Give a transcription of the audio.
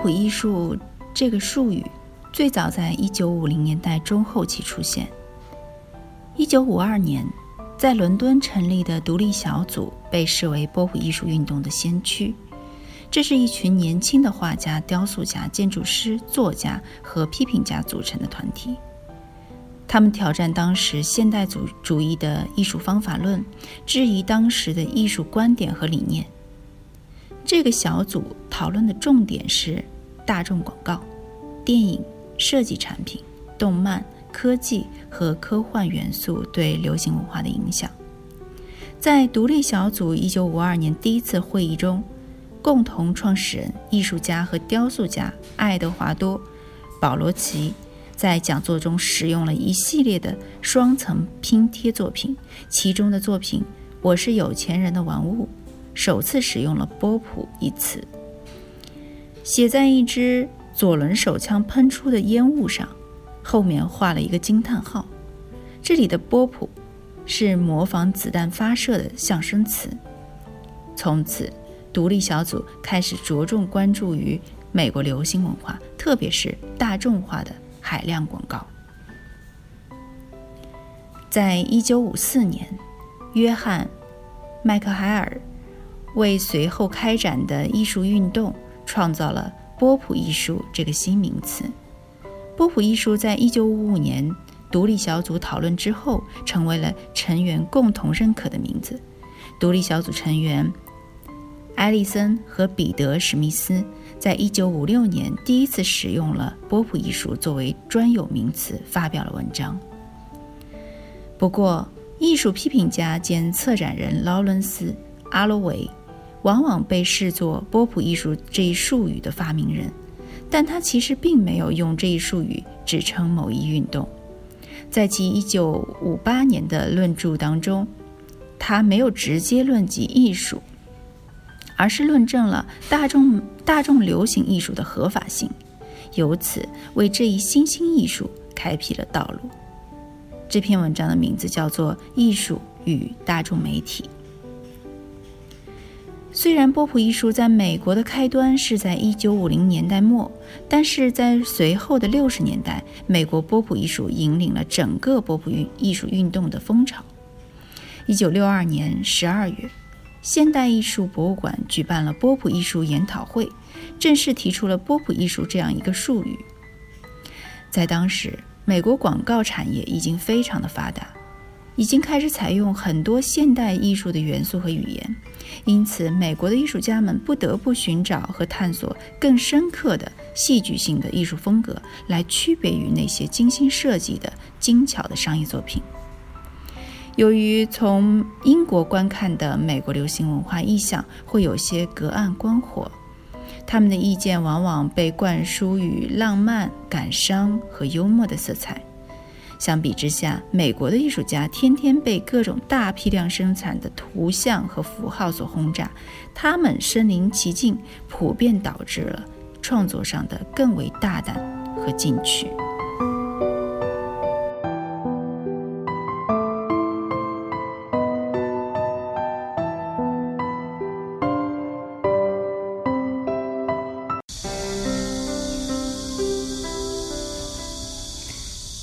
波普艺术这个术语最早在一九五零年代中后期出现。一九五二年，在伦敦成立的独立小组被视为波普艺术运动的先驱。这是一群年轻的画家、雕塑家、建筑师、作家和批评家组成的团体。他们挑战当时现代主主义的艺术方法论，质疑当时的艺术观点和理念。这个小组讨论的重点是大众广告、电影、设计产品、动漫、科技和科幻元素对流行文化的影响。在独立小组1952年第一次会议中，共同创始人、艺术家和雕塑家爱德华多·保罗奇在讲座中使用了一系列的双层拼贴作品，其中的作品《我是有钱人的玩物》。首次使用了“波普”一词，写在一支左轮手枪喷出的烟雾上，后面画了一个惊叹号。这里的“波普”是模仿子弹发射的象声词。从此，独立小组开始着重关注于美国流行文化，特别是大众化的海量广告。在一九五四年，约翰·麦克海尔。为随后开展的艺术运动创造了“波普艺术”这个新名词。波普艺术在一九五五年独立小组讨论之后，成为了成员共同认可的名字。独立小组成员埃利森和彼得·史密斯在一九五六年第一次使用了“波普艺术”作为专有名词，发表了文章。不过，艺术批评家兼策展人劳伦斯·阿罗维。往往被视作波普艺术这一术语的发明人，但他其实并没有用这一术语指称某一运动。在其1958年的论著当中，他没有直接论及艺术，而是论证了大众大众流行艺术的合法性，由此为这一新兴艺术开辟了道路。这篇文章的名字叫做《艺术与大众媒体》。虽然波普艺术在美国的开端是在1950年代末，但是在随后的60年代，美国波普艺术引领了整个波普运艺术运动的风潮。1962年12月，现代艺术博物馆举办了波普艺术研讨会，正式提出了波普艺术这样一个术语。在当时，美国广告产业已经非常的发达。已经开始采用很多现代艺术的元素和语言，因此美国的艺术家们不得不寻找和探索更深刻的戏剧性的艺术风格，来区别于那些精心设计的精巧的商业作品。由于从英国观看的美国流行文化意象会有些隔岸观火，他们的意见往往被灌输与浪漫、感伤和幽默的色彩。相比之下，美国的艺术家天天被各种大批量生产的图像和符号所轰炸，他们身临其境，普遍导致了创作上的更为大胆和进取。